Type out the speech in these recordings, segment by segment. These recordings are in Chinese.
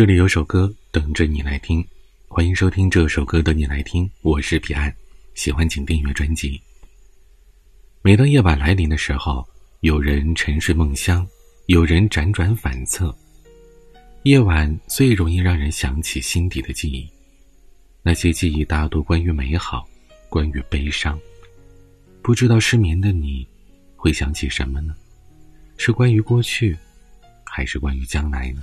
这里有首歌等着你来听，欢迎收听这首歌的你来听，我是彼岸，喜欢请订阅专辑。每当夜晚来临的时候，有人沉睡梦乡，有人辗转反侧。夜晚最容易让人想起心底的记忆，那些记忆大多关于美好，关于悲伤。不知道失眠的你，会想起什么呢？是关于过去，还是关于将来呢？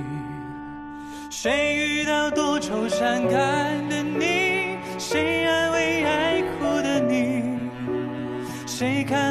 谁遇到多愁善感的你？谁安慰爱哭的你？谁看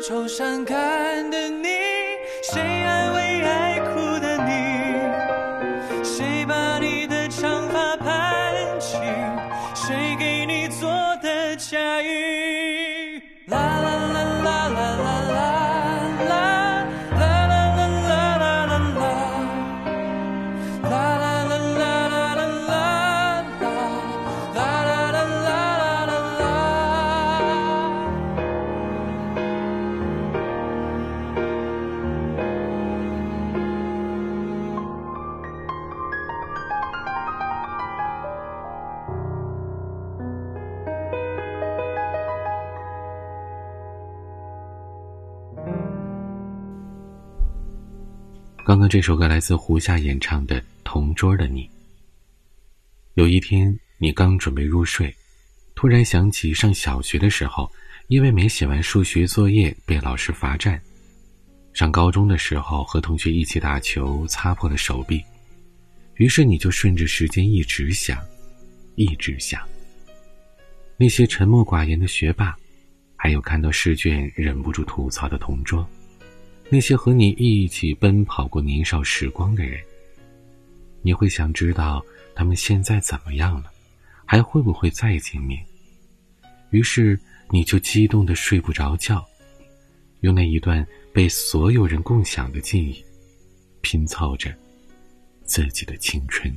愁善感的这首歌来自胡夏演唱的《同桌的你》。有一天，你刚准备入睡，突然想起上小学的时候，因为没写完数学作业被老师罚站。上高中的时候和同学一起打球，擦破了手臂，于是你就顺着时间一直想，一直想。那些沉默寡言的学霸，还有看到试卷忍不住吐槽的同桌，那些和你一起奔跑过年少时光的人，你会想知道他们现在怎么样了，还会不会再见面？于是你就激动的睡不着觉，用那一段被所有人共享的记忆，拼凑着自己的青春。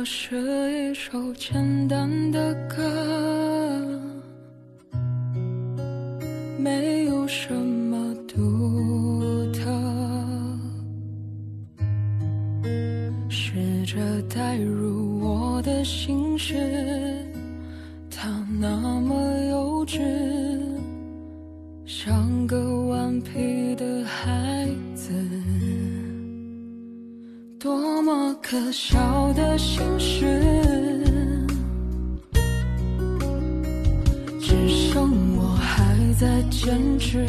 这是一首简单的歌，坚持。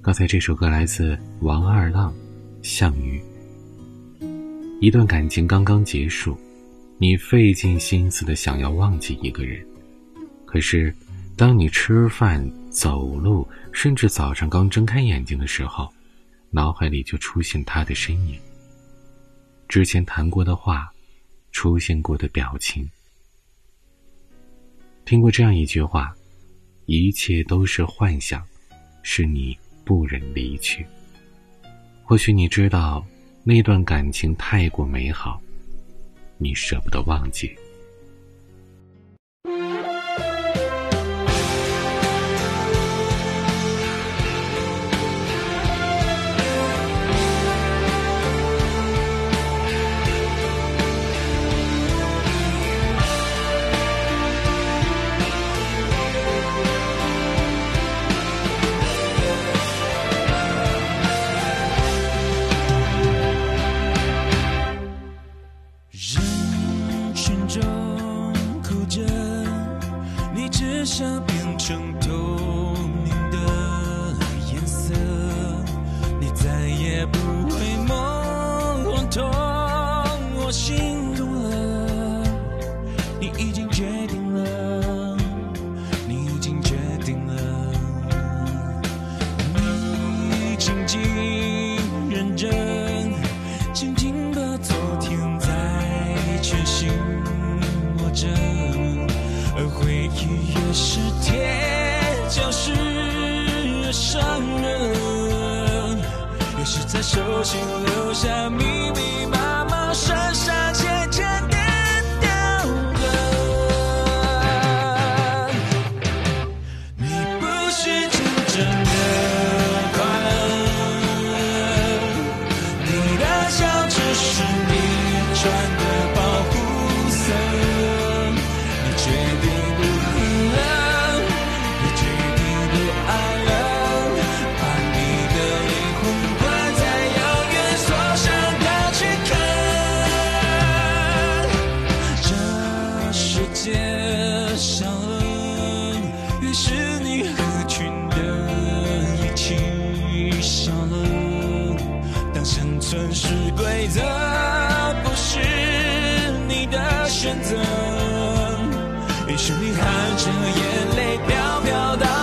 刚才这首歌来自王二浪，《项羽》。一段感情刚刚结束，你费尽心思的想要忘记一个人，可是，当你吃饭、走路，甚至早上刚睁开眼睛的时候，脑海里就出现他的身影。之前谈过的话，出现过的表情。听过这样一句话：“一切都是幻想，是你不忍离去。”或许你知道，那段感情太过美好，你舍不得忘记。紧握着而回忆越是甜就是越伤人。越是在手心留下密密麻麻深深是你合群的一起笑了。当生存是规则不是你的选择。于是你含着眼泪飘飘荡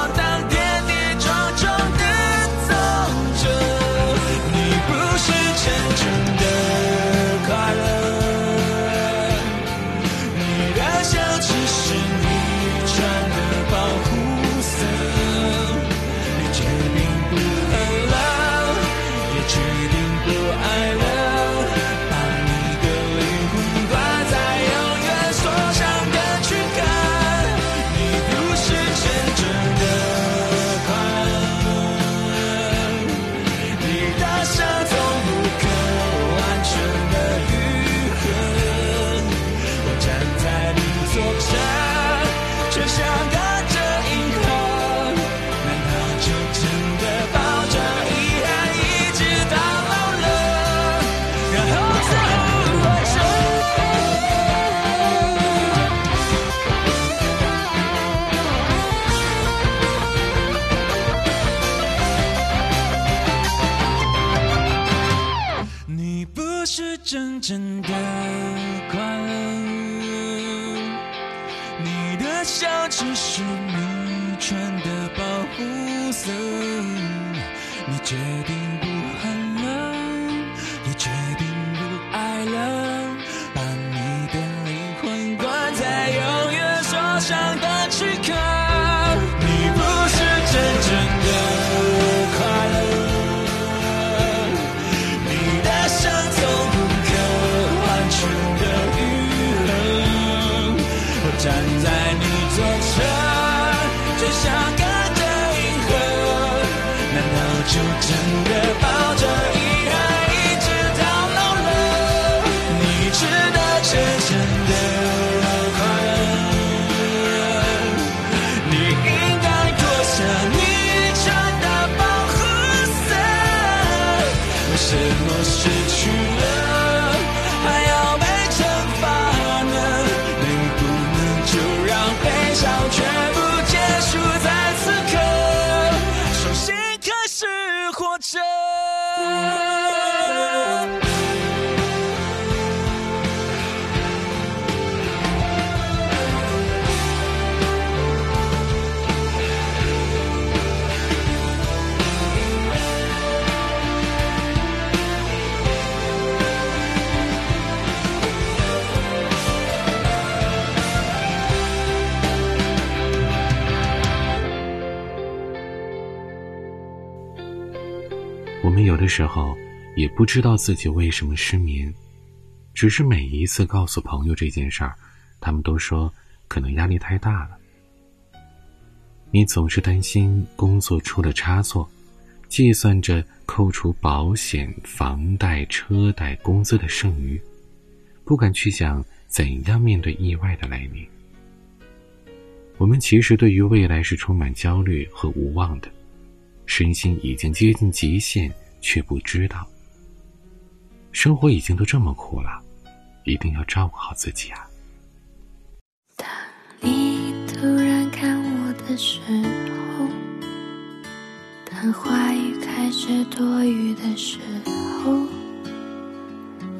真的抱着遗憾一直到老了你值得真正的快乐你应该脱下你穿的保护色为什么失去了还要被惩罚呢能不能就让悲伤全 Música 有的时候也不知道自己为什么失眠，只是每一次告诉朋友这件事儿，他们都说可能压力太大了。你总是担心工作出了差错，计算着扣除保险、房贷、车贷、工资的剩余，不敢去想怎样面对意外的来临。我们其实对于未来是充满焦虑和无望的，身心已经接近极限，却不知道。生活已经都这么苦了，一定要照顾好自己啊！当你突然看我。的时候，当话语开始多余的时候，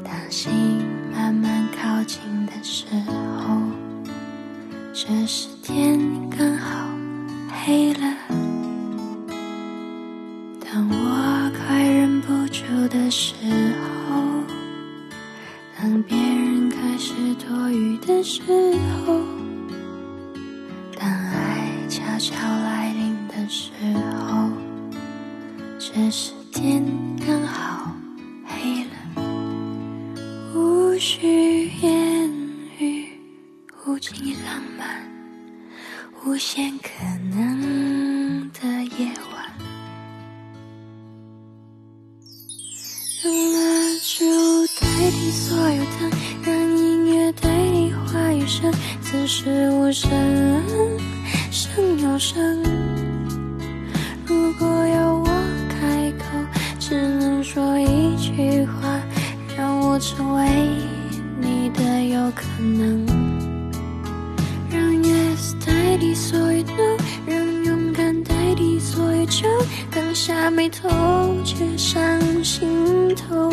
当心慢慢靠近的时候，这时天刚好黑了。忍不住的时候，当别人开始多余的时候。代替所有 no，让勇敢代替所有酒，刚下眉头却上心头。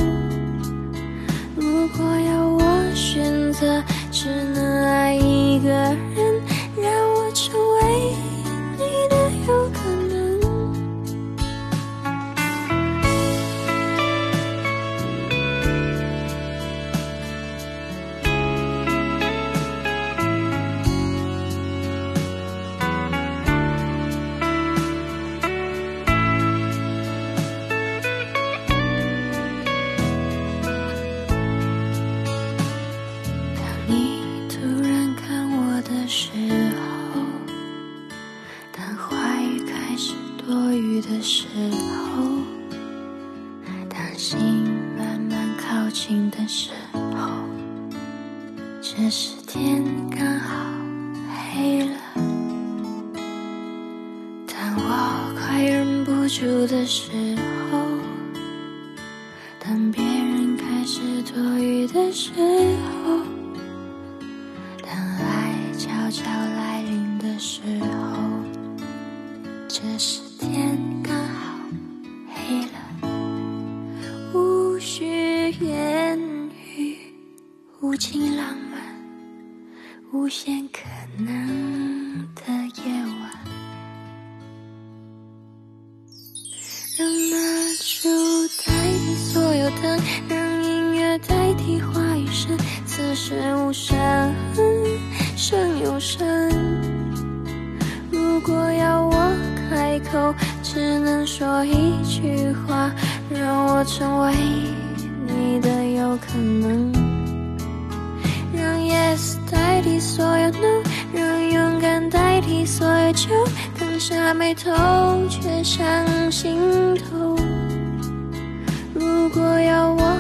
如果要我选择，只能爱一个人。落雨的时候，当心慢慢靠近的时候，这时天刚好黑了。当我快忍不住的时候。只能说一句话，让我成为你的有可能。让 yes 代替所有 no，让勇敢代替所有酒，刚下眉头却上心头。如果要我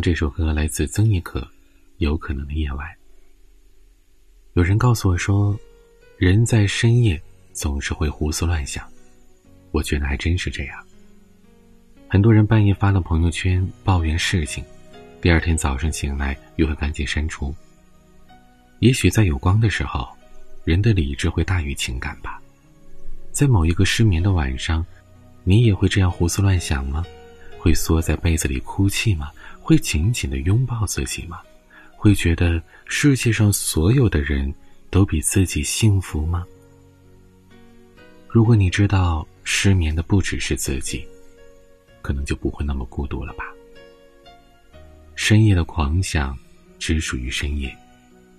这首歌来自曾轶可，《有可能的夜晚》。有人告诉我说，人在深夜总是会胡思乱想，我觉得还真是这样。很多人半夜发了朋友圈抱怨事情，第二天早上醒来又会赶紧删除。也许在有光的时候，人的理智会大于情感吧。在某一个失眠的晚上，你也会这样胡思乱想吗？会缩在被子里哭泣吗？会紧紧的拥抱自己吗？会觉得世界上所有的人都比自己幸福吗？如果你知道失眠的不只是自己，可能就不会那么孤独了吧。深夜的狂想只属于深夜，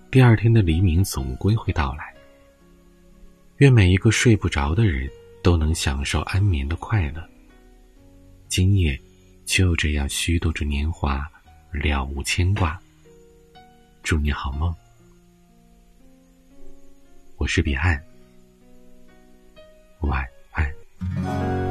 第二天的黎明总归会到来。愿每一个睡不着的人都能享受安眠的快乐。今夜就这样虚度着年华，了无牵挂。祝你好梦，我是彼岸，晚安。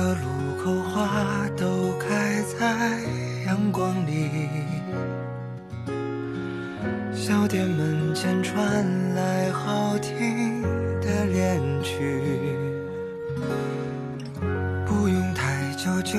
个路口花都开在阳光里。小店门前传来好听的恋曲，不用太久就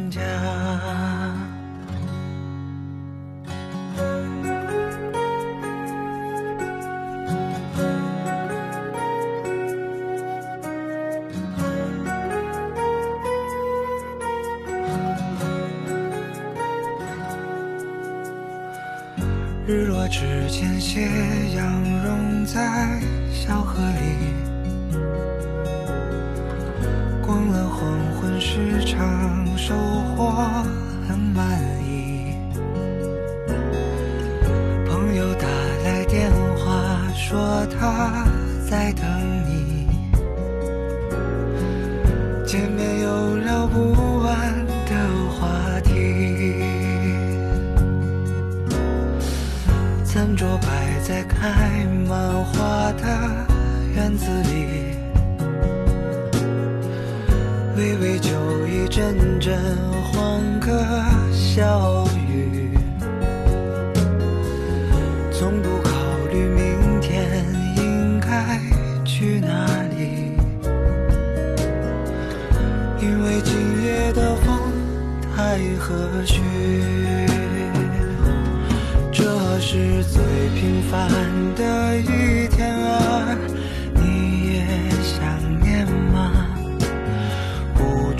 斜阳融在小河里，逛了黄昏市场，收获很满意。小雨，从不考虑明天应该去哪里，因为今夜的风太和煦。这是最平凡的一天啊，你也想？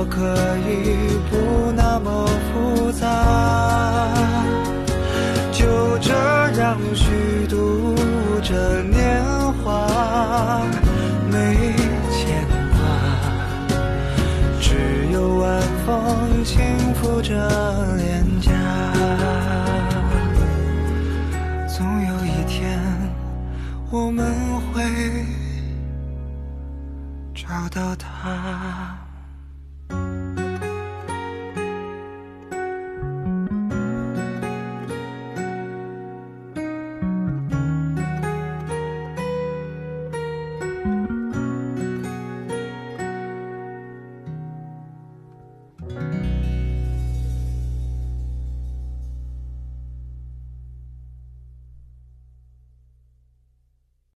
我可以不那么复杂。就这样虚度着年华没牵挂只有晚风轻拂着